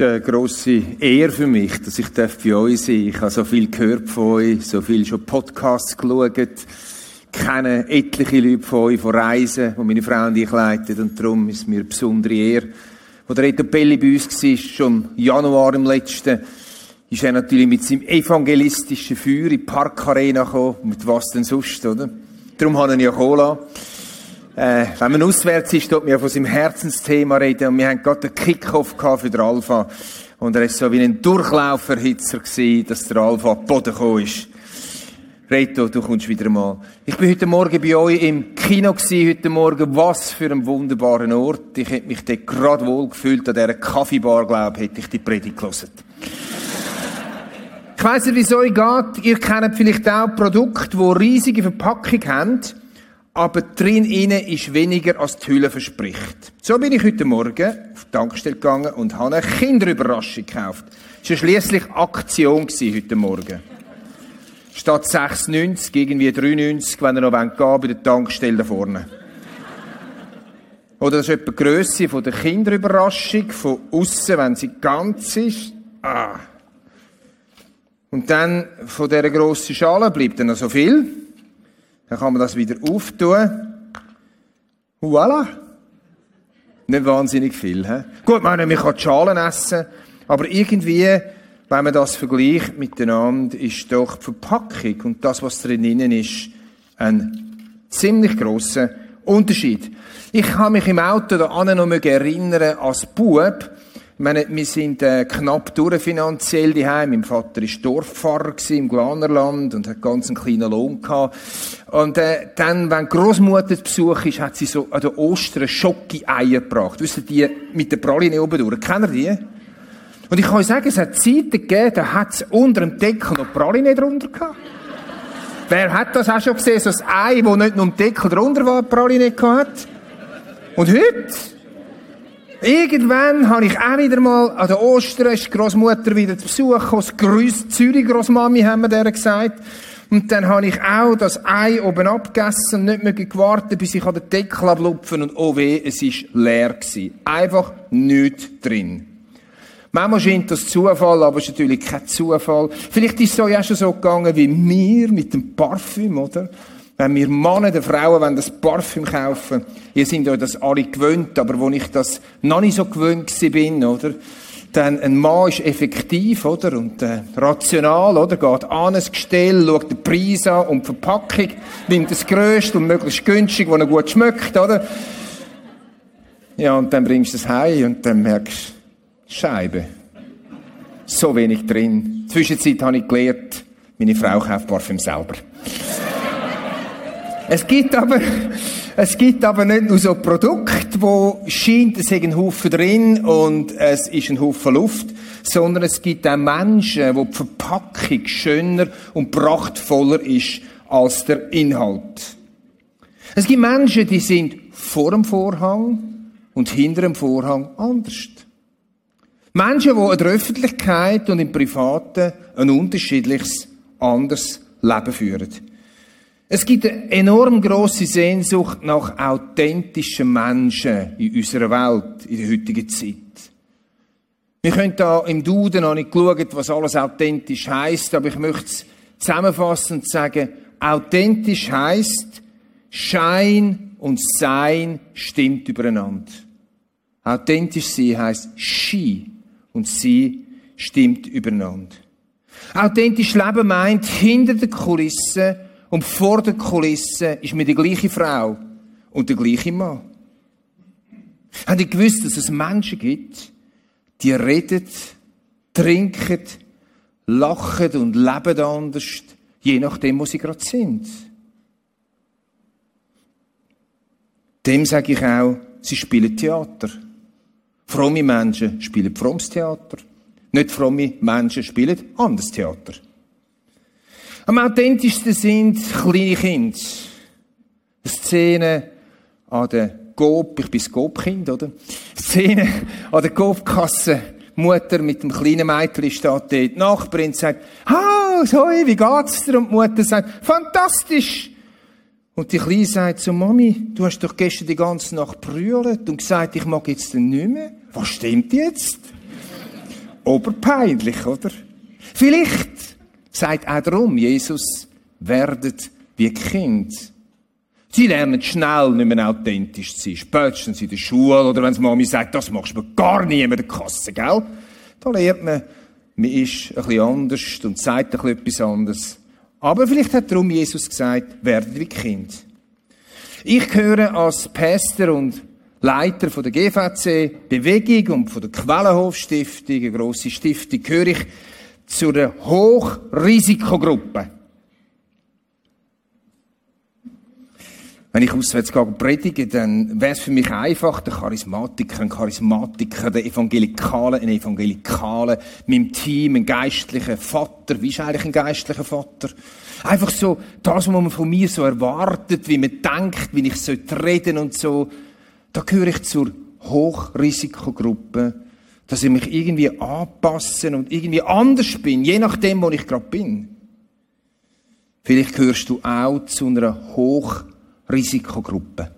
ist eine grosse Ehre für mich, dass ich bei euch sein darf. Ich habe so viel gehört von euch, so viel schon Podcasts geschaut, kenne etliche Leute von euch von Reisen, die meine Frau und ich leiten. Und darum ist es mir eine besondere Ehre. Wo der Reto Belli bei uns war, schon im Januar im letzten, ist er natürlich mit seinem evangelistischen Feuer in die Parkarena gekommen. Mit was denn sonst, oder? Darum habe ich ihn ja Cola. Äh, wenn man auswärts ist, dort wir von seinem Herzensthema reden. Und wir haben gerade einen Kickoff für den Alpha. Und er ist so wie ein Durchlauferhitzer dass der Alpha am Boden gekommen ist. Reto, du kommst wieder mal. Ich bin heute Morgen bei euch im Kino gewesen, heute Morgen. Was für ein wunderbarer Ort. Ich hätte mich dort gerade wohl gefühlt, an dieser Kaffeebar, glaube ich, hätte ich die Predigt gelesen. Ich weiss nicht, wie es euch geht. Ihr kennt vielleicht auch Produkte, die riesige Verpackung haben aber drin innen ist weniger als die Hülle verspricht. So bin ich heute Morgen auf die Tankstelle gegangen und habe eine Kinderüberraschung gekauft. Das war schliesslich Aktion heute Morgen. Statt 6,90 irgendwie 3,90, wenn ihr noch gehen wollt, bei der Tankstelle da vorne. Oder das ist etwa die Grösse von der Kinderüberraschung, von außen, wenn sie ganz ist. Ah. Und dann von dieser grossen Schale bleibt dann noch so viel. Dann kann man das wieder auftun. Voilà. Nicht wahnsinnig viel. He? Gut, man kann die Schalen essen, aber irgendwie, wenn man das vergleicht miteinander, ist doch die Verpackung und das, was drinnen ist, ein ziemlich grosser Unterschied. Ich kann mich im Auto da noch erinnern, als Bub, meine, wir sind äh, knapp durch finanziell daheim. Mein Vater war Dorffahrer im Glanerland und hat ganz einen kleinen Lohn gehabt. Und äh, dann, wenn Großmutter zu Besuch ist, hat sie so an den Ostern Schocke-Eier gebracht. Wisst ihr, die mit der Praline oben durch. Kennt ihr die? Und ich kann euch sagen, es hat Zeiten gegeben, da hat es unter dem Deckel noch Praline drunter gehabt. Wer hat das auch schon gesehen? So ein Ei, das nicht nur im Deckel drunter war, Praline gehabt. Und heute? Irgendwann habe ich auch wieder mal an der Ostern, ist die Großmutter wieder zu Besuch gekommen, das Grüß Zürich Großmami, haben wir der gesagt. Und dann habe ich auch das Ei oben abgegessen und nicht mehr gewartet, bis ich an den Deckel ablupfen und oh weh, es ist leer gewesen. Einfach nichts drin. Manchmal scheint das Zufall, aber es ist natürlich kein Zufall. Vielleicht ist es euch auch schon so gegangen wie mir mit dem Parfüm, oder? Wenn wir Männer, die Frauen, wenn das Parfüm kaufen, ihr seid euch das alle gewöhnt, aber wo ich das noch nicht so gewöhnt bin, oder? Dann ein Mann ist effektiv, oder? Und äh, rational, oder? Geht an ein Gestell, schaut den Preis an und die Verpackung, nimmt das Größte und möglichst günstig, wo er gut schmeckt, oder? Ja, und dann bringst du es heim und dann merkst Scheibe. So wenig drin. Zwischenzeit habe ich gelernt, meine Frau kauft Parfüm selber. Es gibt aber, es gibt aber nicht nur so Produkte, wo scheint, es ist ein Haufen drin und es ist ein Haufen Luft, sondern es gibt auch Menschen, wo die Verpackung schöner und prachtvoller ist als der Inhalt. Es gibt Menschen, die sind vor dem Vorhang und hinter dem Vorhang anders. Menschen, die in der Öffentlichkeit und im Privaten ein unterschiedliches, anderes Leben führen. Es gibt eine enorm große Sehnsucht nach authentischen Menschen in unserer Welt, in der heutigen Zeit. Wir können da im Duden noch nicht schauen, was alles authentisch heißt, aber ich möchte es zusammenfassen und sagen, authentisch heißt, Schein und Sein stimmt übereinander. Authentisch sein heißt, Ski und Sie stimmt übereinander. Authentisch Leben meint, hinter der Kulisse und vor der Kulisse ist mir die gleiche Frau und der gleiche Mann. Habt ihr gewusst, dass es Menschen gibt, die reden, trinken, lachen und leben anders, je nachdem, wo sie gerade sind? Dem sage ich auch, sie spielen Theater. Fromme Menschen spielen frommes Theater. Nicht fromme Menschen spielen anderes Theater. Am authentischsten sind kleine Kinder. Szene an der Coop, ich bin das Coop-Kind, oder? Szene an der Coop-Kasse. Mutter mit dem kleinen Mädchen steht dort. Die Nachbarin sagt, «Ha, Zoe, wie geht's dir?» Und die Mutter sagt, «Fantastisch!» Und die Kleine sagt zu Mami, du hast doch gestern die ganze Nacht brüllt und gesagt, ich mag jetzt nicht mehr. Was stimmt jetzt? oberpeinlich, oder? Vielleicht sagt auch darum Jesus, werdet wie Kind. Sie lernen schnell nicht mehr authentisch zu sein. Spätestens in der Schule oder wenn Mami sagt, das machst du gar nie mehr der Kasse, gell? Da lernt man, man ist ein bisschen anders und sagt ein bisschen etwas anderes. Aber vielleicht hat darum Jesus gesagt, werdet wie Kind. Ich gehöre als Pastor und Leiter von der GVC Bewegung und von der Quellenhof Stiftung, eine grosse Stiftung, gehöre ich zu einer Hochrisikogruppe. Wenn ich auswärts gehe und predige, dann wäre es für mich einfach, der Charismatiker, ein Charismatiker, der Evangelikale, ein Evangelikale, meinem Team, ein geistlicher Vater. Wie ist eigentlich ein geistlicher Vater? Einfach so, das, was man von mir so erwartet, wie man denkt, wie ich reden und so. Da gehöre ich zur Hochrisikogruppe, dass ich mich irgendwie anpassen und irgendwie anders bin, je nachdem, wo ich gerade bin. Vielleicht gehörst du auch zu einer Hochrisikogruppe.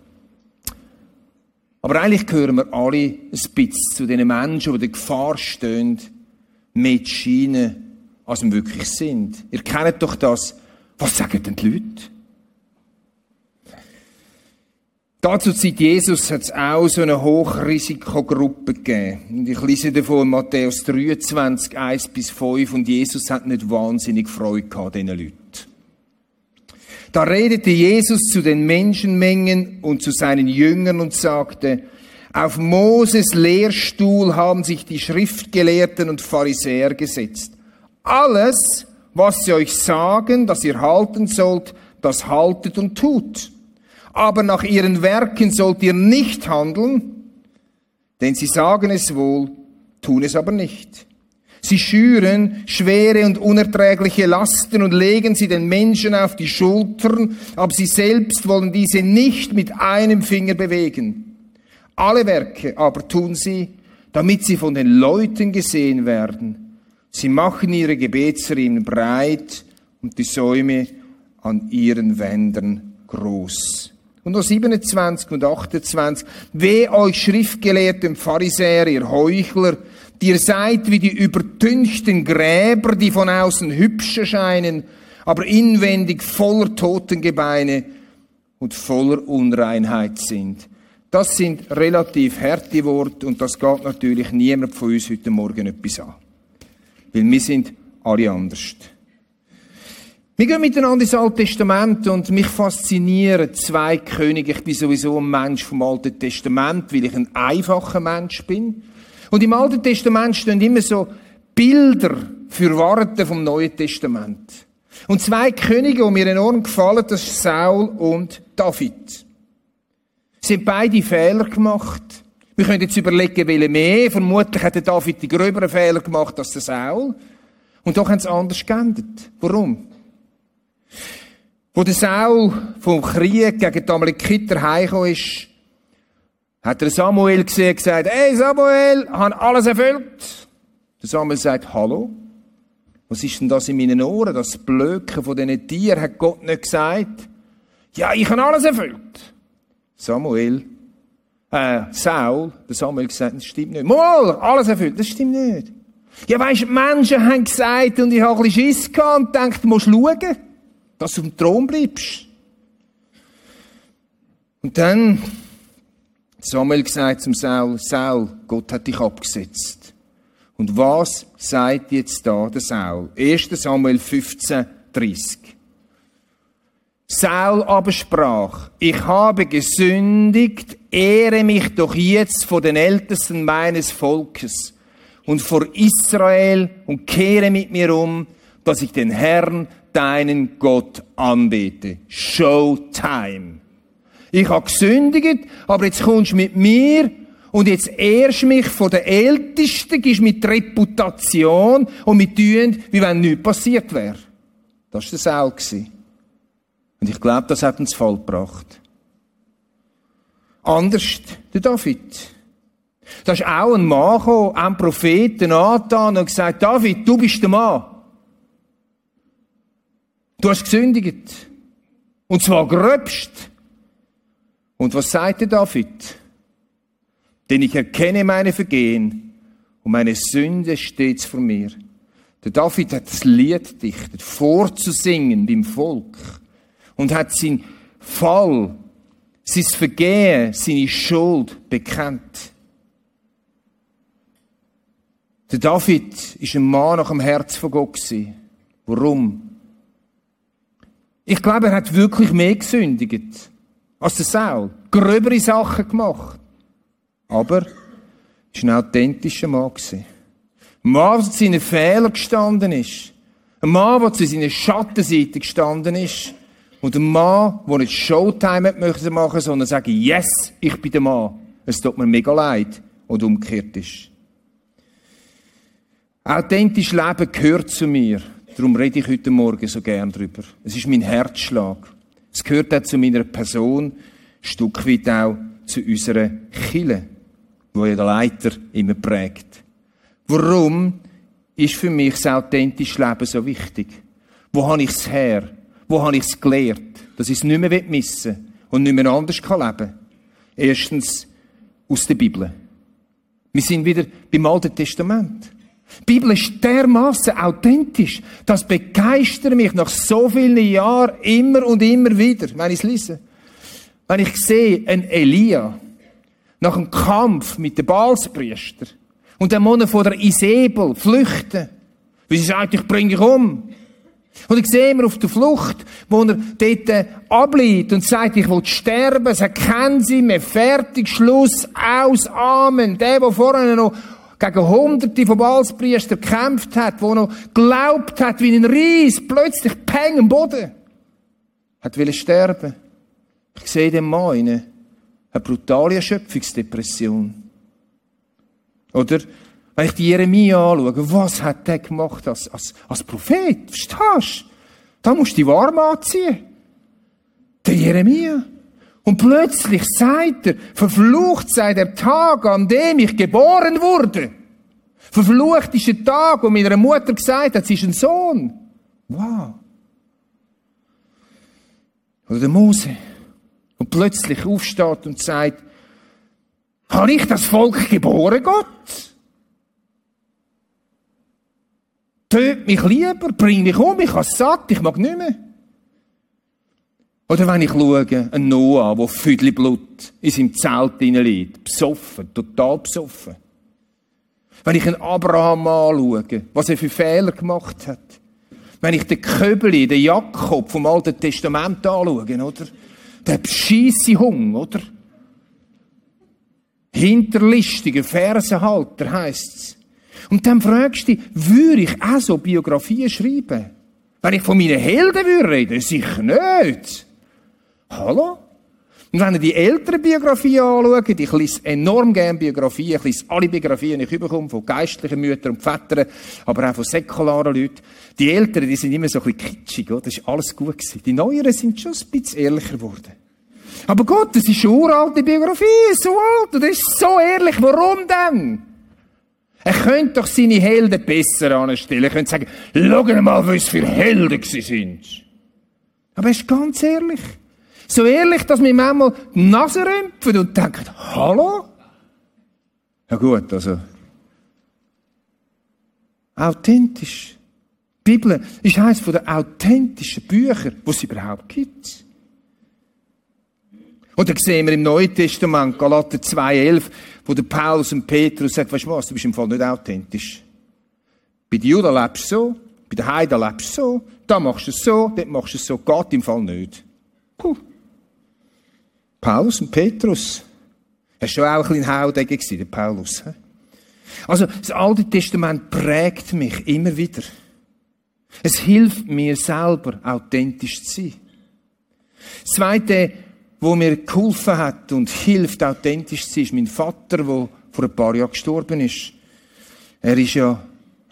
Aber eigentlich gehören wir alle ein bisschen zu den Menschen, die der Gefahr stehen, mehr zu scheinen, als wir wirklich sind. Ihr kennt doch das. Was sagen denn die Leute? Dazu Zeit Jesus hat es auch so eine Hochrisikogruppe gegeben. Und ich lese davon Matthäus 23, 1 bis 5 und Jesus hat nicht wahnsinnig Freude gehabt, diesen Leuten. Da redete Jesus zu den Menschenmengen und zu seinen Jüngern und sagte, auf Moses Lehrstuhl haben sich die Schriftgelehrten und Pharisäer gesetzt. Alles, was sie euch sagen, dass ihr halten sollt, das haltet und tut aber nach ihren Werken sollt ihr nicht handeln, denn sie sagen es wohl, tun es aber nicht. Sie schüren schwere und unerträgliche Lasten und legen sie den Menschen auf die Schultern, aber sie selbst wollen diese nicht mit einem Finger bewegen. Alle Werke aber tun sie, damit sie von den Leuten gesehen werden. Sie machen ihre Gebetsriemen breit und die Säume an ihren Wändern groß. Und noch 27 und 28. Weh euch Schriftgelehrten Pharisäer, ihr Heuchler, die ihr seid wie die übertünchten Gräber, die von außen hübsch erscheinen, aber inwendig voller Totengebeine und voller Unreinheit sind. Das sind relativ harte Worte und das geht natürlich niemand von uns heute Morgen etwas an. Weil wir sind alle anders. Wir gehen miteinander ins Alte Testament und mich faszinieren zwei Könige. Ich bin sowieso ein Mensch vom Alten Testament, weil ich ein einfacher Mensch bin. Und im Alten Testament stehen immer so Bilder für Worte vom Neuen Testament. Und zwei Könige, die mir enorm gefallen, das ist Saul und David. Sie haben beide Fehler gemacht. Wir können jetzt überlegen, welche mehr. Vermutlich hat der David die gröberen Fehler gemacht als der Saul. Und doch haben sie anders geändert. Warum? Wo der Saul vom Krieg gegen die Amalekiter heimgekommen ist, hat der Samuel gesehen und gesagt, hey Samuel, ich habe alles erfüllt. Der Samuel sagt, hallo? Was ist denn das in meinen Ohren? Das Blöken von diesen Tieren hat Gott nicht gesagt. Ja, ich habe alles erfüllt. Samuel, äh, Saul, der Samuel gesagt, das stimmt nicht. Mal, alles erfüllt, das stimmt nicht. Ja, weisst, Menschen haben gesagt, und ich habe ein bisschen Schiss gehabt und gedacht, du musst schauen dass du im Thron bleibst. Und dann Samuel gesagt zum Saul, Saul, Gott hat dich abgesetzt. Und was sagt jetzt da der Saul? 1. Samuel 15, 30. Saul aber sprach, ich habe gesündigt, ehre mich doch jetzt vor den Ältesten meines Volkes und vor Israel und kehre mit mir um, dass ich den Herrn, deinen Gott anbete. Showtime. Ich habe gesündigt, aber jetzt kommst du mit mir und jetzt ehrst mich von den Ältesten, gibst mit Reputation und mit tun, wie wenn nichts passiert wäre. Das war der Saul. Und ich glaube, das hat uns voll gebracht. Anders der David. Da ist auch ein Mann gekommen, ein Prophet, ein Nathan, und gesagt, David, du bist der Mann. Du hast gesündigt. Und zwar gröbst. Und was sagt der David? Denn ich erkenne meine Vergehen und meine Sünde steht vor mir. Der David hat das Lied dichtet, vorzusingen beim Volk und hat sein Fall, sein Vergehen, seine Schuld bekannt. Der David ist ein Mann nach dem Herz von Gott. Warum? Ich glaube, er hat wirklich mehr gesündigt als der Saul. Gröbere Sachen gemacht. Aber er war ein authentischer Mann. Ein Mann, der zu seinen Fehlern gestanden ist. Ein Mann, der zu seiner Schattenseite gestanden ist. Und ein Mann, der nicht Showtime möchte machen, sondern sagen, yes, ich bin der Mann. Es tut mir mega leid. Und umgekehrt ist. Authentisch Leben gehört zu mir. Darum rede ich heute Morgen so gern drüber. Es ist mein Herzschlag. Es gehört auch zu meiner Person, ein Stück weit auch zu unserer Kille, wo ja der Leiter immer prägt. Warum ist für mich das authentische Leben so wichtig? Wo habe ich es her? Wo habe ich es gelernt? Dass ich es nicht mehr missen und nicht mehr anders kann leben Erstens aus der Bibel. Wir sind wieder beim Alten Testament. Die Bibel ist dermaßen authentisch. Das begeistert mich nach so vielen Jahren immer und immer wieder, wenn ich es lese. Wenn ich sehe, ein Elia, nach einem Kampf mit den Balspriester, und der Mann von der Isabel flüchten, wie sie sagt, ich bringe dich um. Und ich sehe ihn auf der Flucht, wo er dort äh, abliegt und sagt, ich will sterben, sie kennen sie mir, fertig, Schluss, aus, Amen. Der, der vorher noch gegen Hunderte von Balspriester gekämpft hat, wo noch glaubt hat, wie ein Ries, plötzlich Peng am Boden. Hat will sterben. Ich sehe den Mann in eine brutale Erschöpfungsdepression. Oder, wenn ich die Jeremia anschaue, was hat der gemacht als, als, als Prophet? Verstehst du? Da musst du die warm anziehen. Der Jeremia. Und plötzlich sagt er, verflucht sei der Tag, an dem ich geboren wurde. Verflucht ist der Tag, wo meiner Mutter gesagt hat, sie ist ein Sohn. Wow. Oder der Mose. Und plötzlich aufsteht und sagt, habe ich das Volk geboren, Gott? Töt mich lieber, bring mich um, ich habe satt, ich mag nicht mehr. Oder wenn ich schaue, ein Noah, der Blut in seinem Zelt liegt, besoffen, total besoffen. Wenn ich einen Abraham anschaue, was er für Fehler gemacht hat. Wenn ich den Köbeli, den Jakob vom Alten Testament anschaue, oder? Der bescheisse Hung, oder? Hinterlistiger Versenhalter heisst's. Und dann fragst du dich, würde ich auch so Biografien schreiben? Wenn ich von meinen Helden würde reden? Sicher nicht. Hallo? Und wenn ihr die älteren Biografien anschaut, ich lese enorm gerne Biografien, ich lese alle Biografien, die ich bekomme, von geistlichen Müttern und Vätern, aber auch von säkularen Leuten. Die Älteren, die sind immer so ein bisschen kitschig, oder? Das ist alles gut gewesen. Die Neueren sind schon ein bisschen ehrlicher geworden. Aber Gott, das ist eine uralte Biografie, so alt, und das ist so ehrlich. Warum denn? Er könnte doch seine Helden besser anstellen. Er könnte sagen, schau mal, was für Helden sie sind. Aber er ist ganz ehrlich. So ehrlich, dass wir manchmal die Nase rümpfen und denken, hallo? Ja gut, also. Authentisch. Die Bibel ist eines der authentischen Bücher, die es überhaupt gibt. Und dann sehen wir im Neuen Testament, Galater 2,11, wo der Paulus und Petrus sagt, weißt du was, du bist im Fall nicht authentisch. Bei den Juden lebst du so, bei den Heiden lebst du so, da machst du es so, dort machst du es so, geht im Fall nicht. Puh. Paulus und Petrus. Er war schon auch ein bisschen Haudegen, der Paulus. Also, das Alte Testament prägt mich immer wieder. Es hilft mir selber, authentisch zu sein. Das Zweite, wo mir geholfen hat und hilft, authentisch zu sein, ist mein Vater, der vor ein paar Jahren gestorben ist. Er ist ja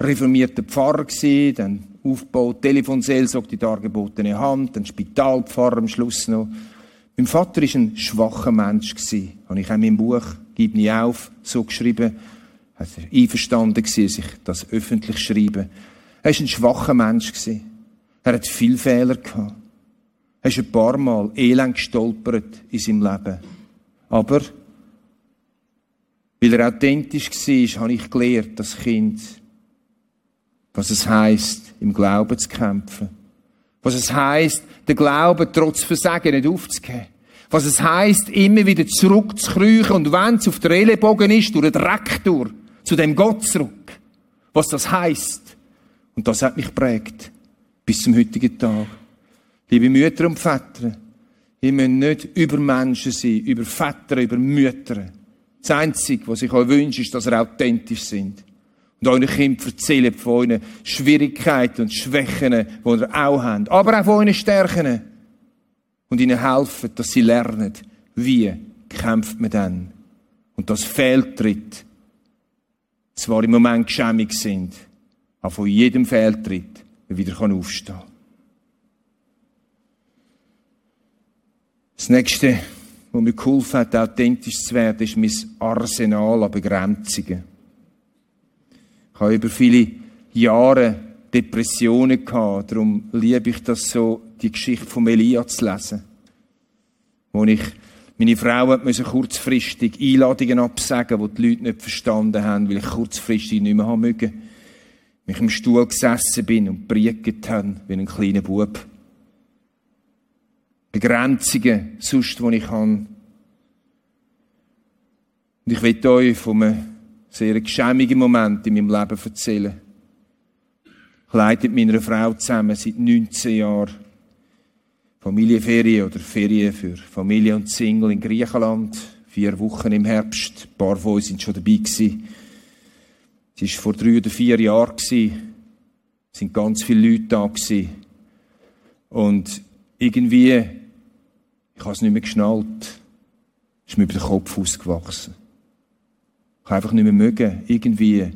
reformierter Pfarrer gewesen, dann Aufbau, Telefonseelsorge, die dargebotene Hand, dann Spitalpfarrer am Schluss noch. Mein Vater war ein schwacher Mensch. Habe ich auch in meinem Buch «Gib nie auf» so geschrieben. Er war einverstanden, dass ich das öffentlich schreibe. Er war ein schwacher Mensch. Er hat viele Fehler gehabt. Er ist ein paar Mal elend gestolpert in seinem Leben. Aber Weil er authentisch war, habe ich gelernt, das Kind, was es heisst, im Glauben zu kämpfen. Was es heisst, den Glauben trotz Versagen nicht aufzugeben. Was es heisst, immer wieder zurückzukriechen und wenn es auf der Ellenbogen ist, durch den Dreck durch, zu dem Gott zurück. Was das heisst. Und das hat mich prägt. Bis zum heutigen Tag. Liebe Mütter und Väter, ihr müsst nicht über Menschen sein, über Väter, über Mütter. Das Einzige, was ich euch wünsche, ist, dass ihr authentisch sind. Und euren Kindern erzählt von euren Schwierigkeiten und Schwächen, die ihr auch habt. Aber auch von euren Stärken. Und ihnen helfen, dass sie lernen, wie kämpft man dann. Und das Fehltritt zwar im Moment geschämig sind, aber von jedem Fehltritt wieder aufstehen kann. Das nächste, was mir geholfen hat, authentisch zu werden, ist mein Arsenal an Begrenzungen. Ich habe über viele Jahre Depressionen gehabt, darum liebe ich das so, die Geschichte von Elia zu lesen. Wo ich, meine Frau müssen kurzfristig Einladungen absagen, die die Leute nicht verstanden haben, weil ich kurzfristig nicht mehr haben mögen. Mich im Stuhl gesessen bin und priegt habe, wie ein kleiner Bub. Begrenzungen, sonst, die ich habe. Und ich will euch von einem sehr geschämigen Moment in meinem Leben erzählen. Ich leite mit meiner Frau zusammen seit 19 Jahren Familienferien oder Ferien für Familie und Single in Griechenland. Vier Wochen im Herbst. Ein paar von uns sind schon dabei gewesen. Es war vor drei oder vier Jahren. Es sind ganz viele Leute da gewesen. Und irgendwie ich habe es nicht mehr geschnallt. Es ist mir über den Kopf ausgewachsen. Ich einfach nicht mehr mögen, irgendwie.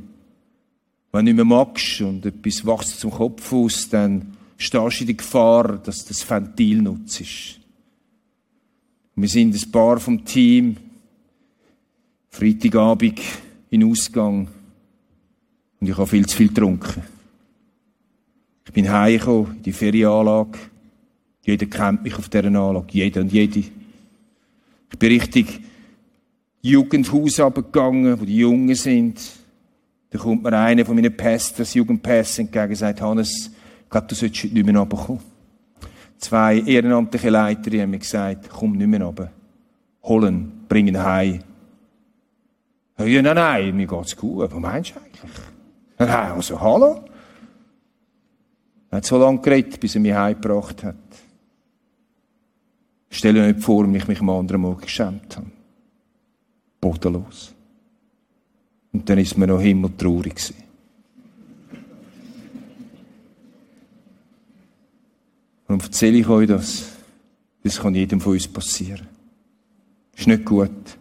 Wenn du nicht mehr magst und etwas wächst zum Kopf aus, dann stehst du in der Gefahr, dass du das Ventil nutzt. Wir sind ein paar vom Team, Freitagabend in Ausgang und ich habe viel zu viel getrunken. Ich bin heimgekommen in die Ferienanlage jeder kennt mich auf dieser Anlage. Jeder und jede. Ich bin richtig Jugendhaus abgegangen, wo die Jungen sind. Da kommt mir einer von meinen Pastors, Jugendpässen entgegen und sagt, Hannes, ich glaube, du solltest heute nicht mehr runterkommen. Zwei ehrenamtliche Leiter haben mir gesagt, komm nicht mehr runter. Holen, bring ihn heim. Ja, nein, nein, mir geht's gut. Was meinst du eigentlich? Nein, also, hallo? Er hat so lange geredet, bis er mich heimgebracht hat. Stell dir nicht vor, wie ich mich am anderen Morgen geschämt habe. Bodenlos. Und dann ist mir noch himmeltraurig gewesen. Warum erzähle ich euch das? Das kann jedem von uns passieren. Ist nicht gut.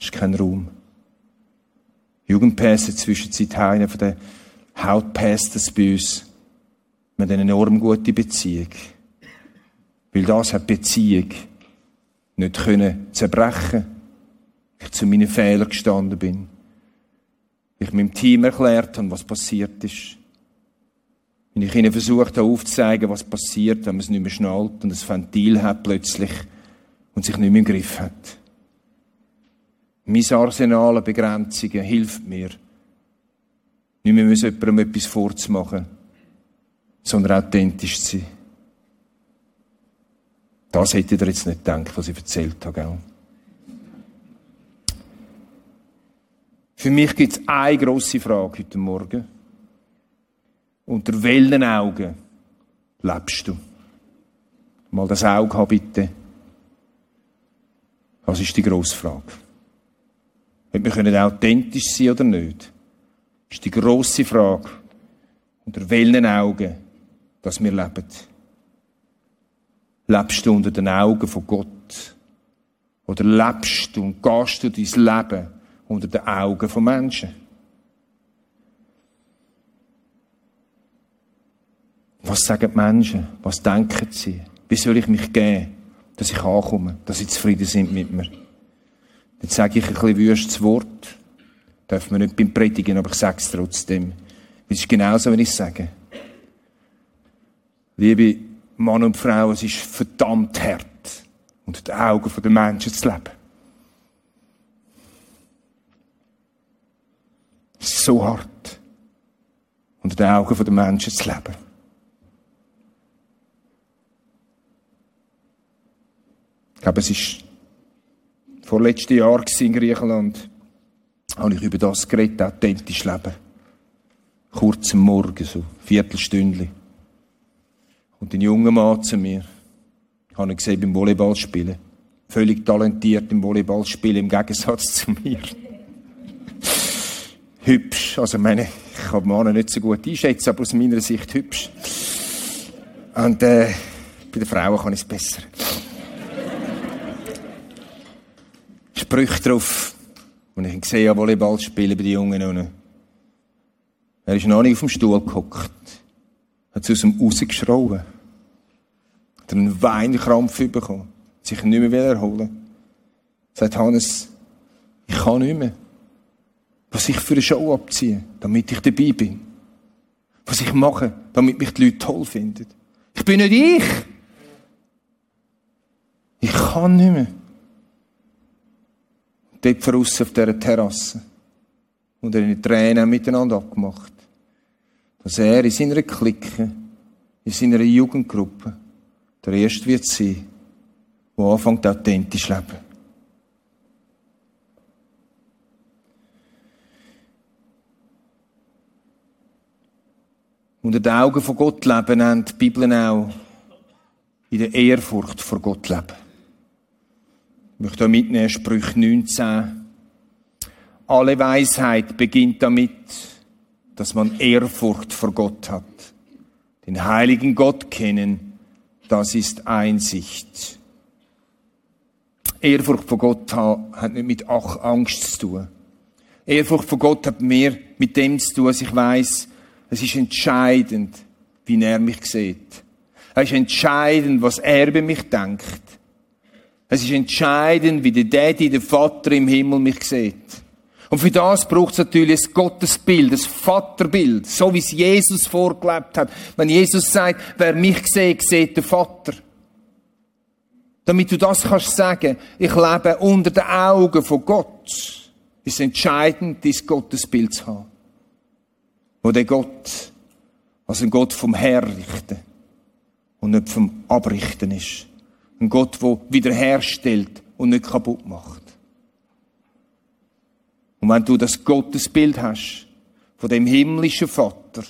Ist kein Raum. Jugendpässe Zwischenzeit einer von den Hauptpastors bei uns. Wir haben eine enorm gute Beziehung. Weil das hat Beziehung nicht können zerbrechen. Ich zu meinen Fehlern gestanden bin. Ich meinem Team erklärt habe, was passiert ist. Wenn ich ihnen versucht habe aufzuzeigen, was passiert, wenn man es nicht mehr schnallt und das Ventil hat plötzlich und sich nicht mehr im Griff hat. Mein Arsenal an Begrenzungen hilft mir, nicht mehr jemandem etwas vorzumachen, sondern authentisch zu sein. Das hättet ihr jetzt nicht gedacht, was ich erzählt habe, gell? Für mich gibt es eine grosse Frage heute Morgen. Unter welchen Augen lebst du? Mal das Auge haben, bitte. Was ist die grosse Frage? Ob wir können authentisch sein oder nicht, Das ist die grosse Frage. Unter welchen Augen, dass wir leben. Lebst du unter den Augen von Gott? Oder lebst du und gehst du dein Leben unter den Augen von Menschen? Was sagen die Menschen? Was denken sie? Wie soll ich mich geben, dass ich ankomme, dass sie zufrieden sind mit mir? Jetzt sage ich ein bisschen wüstes Wort. Darf man nicht beim Predigen, aber ich sage es trotzdem. Es ist genauso, wenn ich sage. Liebe Mann und Frau, es ist verdammt hart, unter den Augen der Menschen zu leben. So hart, unter den Augen der Menschen zu leben. Ich glaube, es war vorletztes Jahr in Griechenland, habe ich über das geredet, authentisch leben. Kurz am Morgen, so Viertelstündchen. Und ein junger Mann zu mir, ich habe ihn gesehen beim Volleyballspielen. Völlig talentiert im Volleyballspielen, im Gegensatz zu mir. Hübsch, also meine, ich kann Männer nicht so gut einschätzen, aber aus meiner Sicht hübsch. Und äh, bei den Frauen kann ich es besser. Sprüche drauf, und ich gesehen habe, Volleyball spielen bei den Jungen. Und er ist noch nicht auf dem Stuhl gehockt. Hat sie aus dem rausgeschrauben. Hat einen Weinkrampf bekommen. Sich nicht mehr erholen Sagt Hannes, ich kann nicht mehr. Was ich für eine Show abziehe, damit ich dabei bin. Was ich mache, damit mich die Leute toll finden. Ich bin nicht ich. Ich kann nicht mehr. Dort draussen auf dieser Terrasse. Und er in Tränen miteinander abgemacht. Dass er in seiner Clique, in seiner Jugendgruppe, der Erste wird sein, der anfängt authentisch zu leben. Unter den Augen von Gott leben, nennt die Bibel auch in der Ehrfurcht vor Gott leben. Ich möchte hier mitnehmen, Sprüch 19. Alle Weisheit beginnt damit, dass man Ehrfurcht vor Gott hat. Den heiligen Gott kennen, das ist Einsicht. Ehrfurcht vor Gott hat nicht mit Angst zu tun. Ehrfurcht vor Gott hat mehr mit dem zu tun, dass ich weiß, es ist entscheidend, wie er mich sieht. Es ist entscheidend, was er über mich denkt. Es ist entscheidend, wie der Daddy, der Vater im Himmel mich sieht. Und für das braucht es natürlich ein Gottesbild, ein Vaterbild, so wie es Jesus vorgelebt hat. Wenn Jesus sagt, wer mich sieht, sieht den Vater. Damit du das kannst sagen, ich lebe unter den Augen von Gott, ist entscheidend, dieses Gottesbild zu haben wo der Gott als ein Gott vom Herrichten und nicht vom Abrichten ist. Ein Gott, der wiederherstellt und nicht kaputt macht. Und wenn du das Gottesbild hast, von dem himmlischen Vater,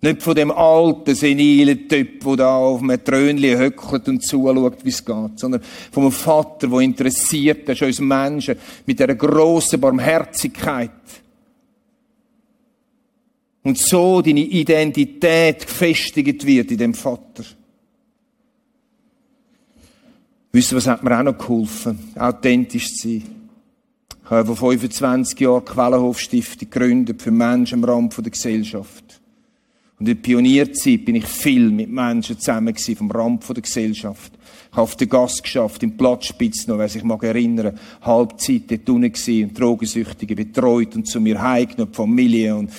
nicht von dem alten, senilen Typ, der da auf einem Trönchen höckelt und zuschaut, wie es geht, sondern von einem Vater, der interessiert ist, uns Menschen, mit einer grossen Barmherzigkeit, und so deine Identität gefestigt wird in dem Vater. Wissen, was hat mir auch noch geholfen? Authentisch zu sein. Ich habe vor 25 Jahren die Quellenhof-Stiftung gegründet für Menschen am Rand der Gesellschaft. Und in der Pionierzeit bin ich viel mit Menschen zusammen gewesen, vom Rand der Gesellschaft. Ich habe auf der Gas geschafft, im Platzspitz noch, wer sich mag erinnern, Halbzeit dort unten gewesen, und Drogensüchtige betreut und zu mir heimgenommen, die Familie und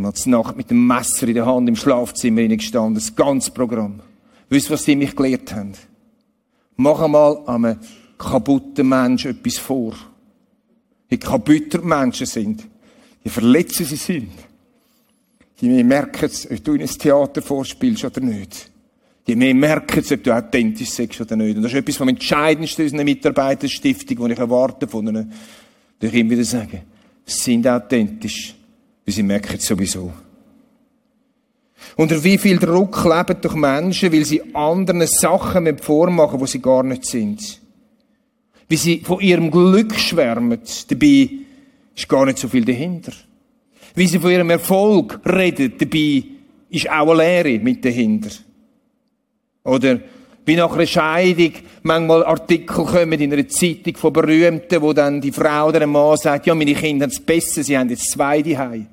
Hat Nacht mit dem Messer in der Hand im Schlafzimmer gestanden, das ganze Programm. Wisst was sie mich gelehrt haben? Mach einmal einem kaputten Menschen etwas vor. Je kaputter Menschen sind, je verletzer sie sind, je mehr merken sie, ob du in ein Theater vorspielst oder nicht. Je mehr merken sie, ob du authentisch bist oder nicht. Und das ist etwas vom Entscheidendsten einer Mitarbeiterstiftung, die ich erwarte von ihnen. Durch immer wieder sagen, sie sind authentisch. Weil sie merken es sowieso. Unter wie viel Druck leben doch Menschen, weil sie anderen Sachen vormachen, wo sie gar nicht sind. Wie sie von ihrem Glück schwärmen, dabei ist gar nicht so viel dahinter. Wie sie von ihrem Erfolg reden, dabei ist auch eine Lehre mit dahinter. Oder wie nach einer Scheidung manchmal Artikel kommen in einer Zeitung von Berühmten, wo dann die Frau oder der Mann sagt, ja, meine Kinder haben es besser, sie haben jetzt zwei daheim.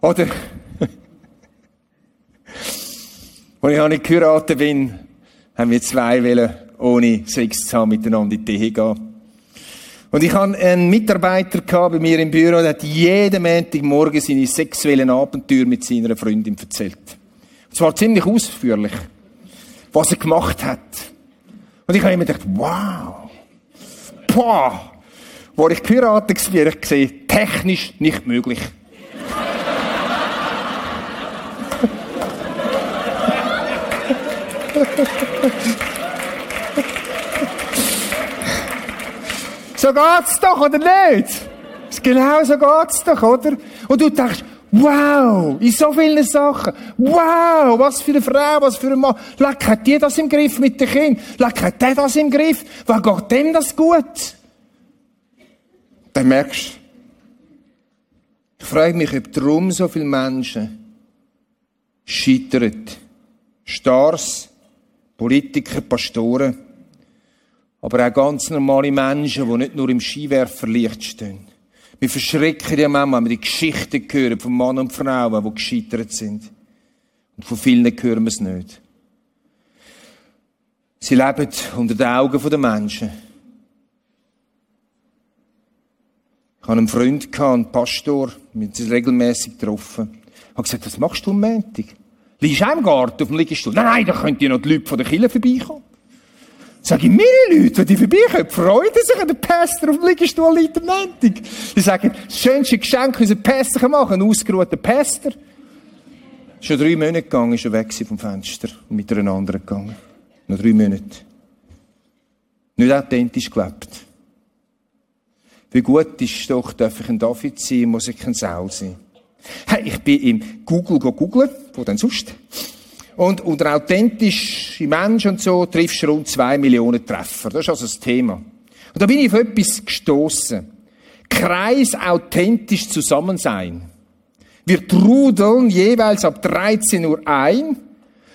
Oder, als ich nicht geheiratet bin, haben wir zwei wollen, ohne Sex zu haben, miteinander in die Ehe gehen. Und ich hatte einen Mitarbeiter bei mir im Büro, der hat jeden Montagmorgen seine sexuellen Abenteuer mit seiner Freundin erzählt. Und zwar ziemlich ausführlich was er gemacht hat. Und ich habe immer gedacht, wow, boah. Wo ich geheiratet war, ich gesehen, technisch nicht möglich. so geht's doch, oder nicht? Genau so geht's doch, oder? Und du denkst, wow, in so vielen Sachen. Wow, was für eine Frau, was für ein Mann. Leck, hat die das im Griff mit den Kindern? Leck, hat der das im Griff? Was geht dem das gut? Dann merkst du, ich frage mich, ob darum so viele Menschen scheitern. Stars, Politiker, Pastoren, aber auch ganz normale Menschen, die nicht nur im Skiwerferlicht stehen. Wir verschrecken ja manchmal, wenn wir die Geschichten hören von Mann und Frauen, die gescheitert sind. Und von vielen hören wir es nicht. Sie leben unter den Augen der Menschen. Ich hatte einen Freund, einen Pastor, mit uns regelmäßig getroffen. Ich habe gesagt, was machst du am Montag? Liegst du auch im Garten auf dem Liegestuhl? Nein, nein, da könnten ja noch die Leute von der Kirche vorbeikommen. Sag ich, meine Leute, wenn die vorbeikommen, freuen sich an den Pastor auf dem Liegestuhl liegt am Montag. Die sagen, das schönste Geschenk, unser Pastor machen, einen ausgeruhten Pastor. Schon drei Monate gegangen, ist er weg vom Fenster und mit einer anderen gegangen. Noch drei Monate. Nicht authentisch gelebt. Wie gut ist doch, darf ich ein David sein, muss ich ein Saul sein. Ich bin im Google googeln, wo denn sonst? Und unter authentische Menschen und so triffst du rund zwei Millionen Treffer. Das ist also das Thema. Und da bin ich auf etwas gestoßen. Kreis authentisch zusammen sein. Wir trudeln jeweils ab 13 Uhr ein.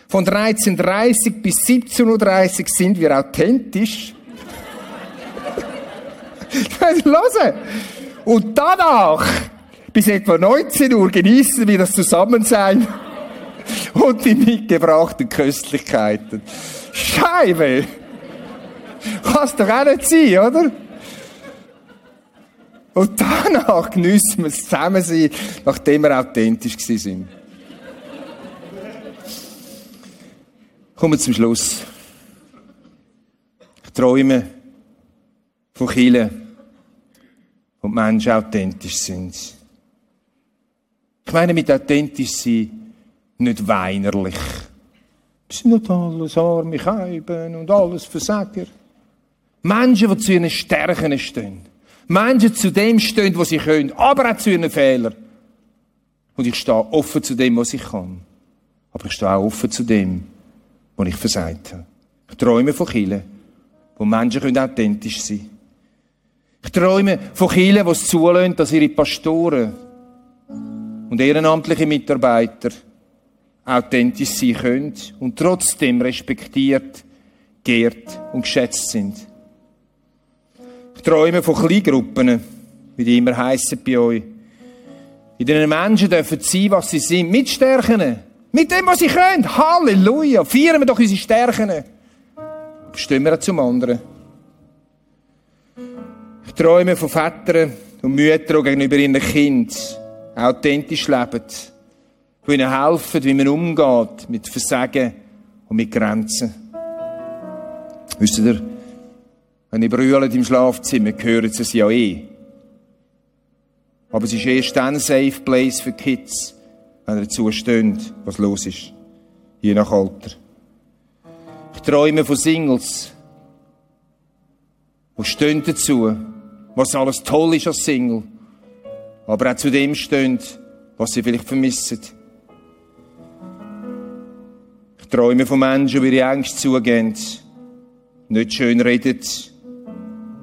Von 13.30 bis 17.30 Uhr sind wir authentisch. Hören! Und danach, bis etwa 19 Uhr, genießen wir das Zusammensein und die mitgebrachten Köstlichkeiten. Scheibe! Kann's doch auch nicht sein, oder? Und danach geniessen wir es zusammen sein, nachdem wir authentisch sind. Kommen wir zum Schluss. Ich träume von Kirchen, wo die Menschen authentisch sind. Ich meine mit authentisch sein, nicht weinerlich. Wir sind nicht alles arme Scheiben und alles Versager. Menschen, die zu ihren Stärken stehen. Menschen zu dem stehen, was sie können, aber auch zu ihren Fehlern. Und ich stehe offen zu dem, was ich kann. Aber ich stehe auch offen zu dem, was ich versagt habe. Ich träume von Kirchen, wo Menschen authentisch sein können. Ich träume von Kirchen, die es zulassen, dass ihre Pastoren und ehrenamtliche Mitarbeiter authentisch sein können und trotzdem respektiert, geehrt und geschätzt sind. Ich träume von Kleingruppen, wie die immer heissen bei euch, in denen Menschen dürfen sein, was sie sind, mit Stärken, mit dem, was sie können. Halleluja! Feiern wir doch unsere Stärken. Stehen wir zum anderen. Ich träume von Vätern und Müttern, gegenüber ihren Kindern authentisch leben die ihnen helfen, wie man umgeht mit Versagen und mit Grenzen. Wisst ihr, wenn ihr brüllt im Schlafzimmer, hören sie es ja eh. Aber es ist erst dann Safe Place für Kids, wenn ihr zusteht, was los ist. Je nach Alter. Ich träume von Singles, die stehen dazu, was alles toll ist als Single, aber auch zu dem stehen, was sie vielleicht vermissen. Träume von Menschen, die ihre Ängste zugehen, nicht schön reden,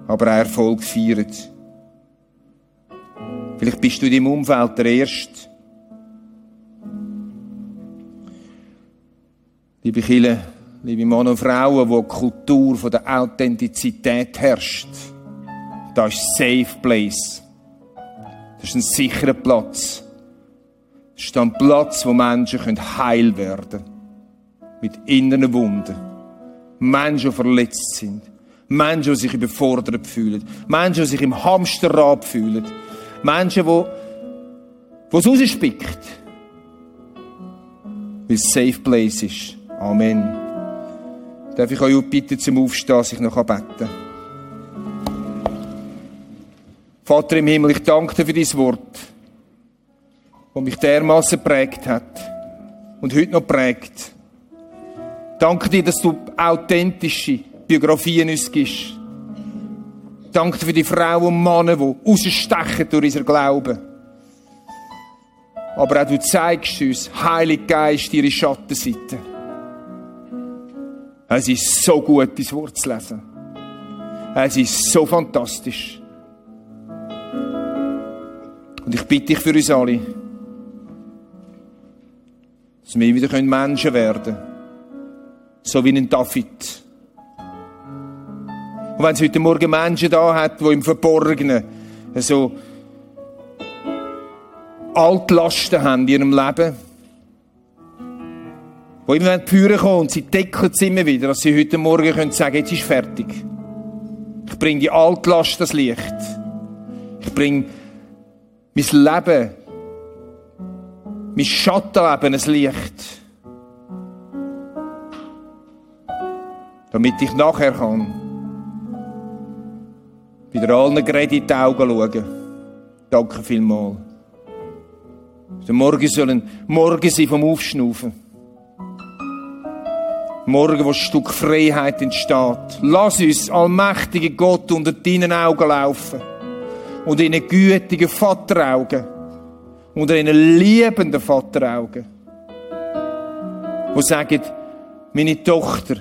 aber auch Erfolg feiern. Vielleicht bist du in deinem Umfeld der Erste. Liebe Kinder, liebe Männer und Frauen, wo die Kultur der Authentizität herrscht. Da ist Safe Place. Das ist ein sicherer Platz. Das ist ein Platz, wo Menschen heil werden können mit inneren Wunden. Menschen, die verletzt sind. Menschen, die sich überfordert fühlen. Menschen, die sich im Hamsterrad fühlen. Menschen, die, die es rausspickt. Weil es safe place ist. Amen. Darf ich euch bitten, zum Aufstehen, sich noch beten Vater im Himmel, ich danke dir für dein Wort, das mich dermaßen prägt hat und heute noch prägt. Danke dir, dass du authentische Biografien uns gibst. Danke dir für die Frauen und Männer, die rausstechen durch unser Glauben. Aber auch du zeigst uns, Heilig Geist, ihre Schattenseite. Es ist so gut, dein Wort zu lesen. Es ist so fantastisch. Und ich bitte dich für uns alle, dass wir wieder Menschen werden können. So wie ein David. Und wenn es heute Morgen Menschen da hat, die im Verborgenen so Altlasten haben in ihrem Leben, die immer die Führer kommen und sie deckeln es immer wieder, dass sie heute Morgen können sagen, jetzt ist fertig. Ich bringe die Altlast das Licht. Ich bringe mein Leben, mein Schattenleben ein Licht. Damit ich nachher kann wieder allen gerade in die Augen schauen. Danke vielmals. Der Morgen soll ein Morgen sein vom Aufschnaufen. Morgen, wo ein Stück Freiheit entsteht. Lass uns, allmächtige Gott, unter deinen Augen laufen. Unter deinen gütigen Vateraugen. Unter deinen liebenden Vateraugen. Wo sagen, meine Tochter,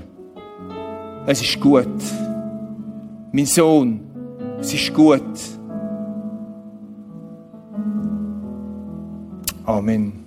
es ist gut. Mein Sohn, es ist gut. Amen.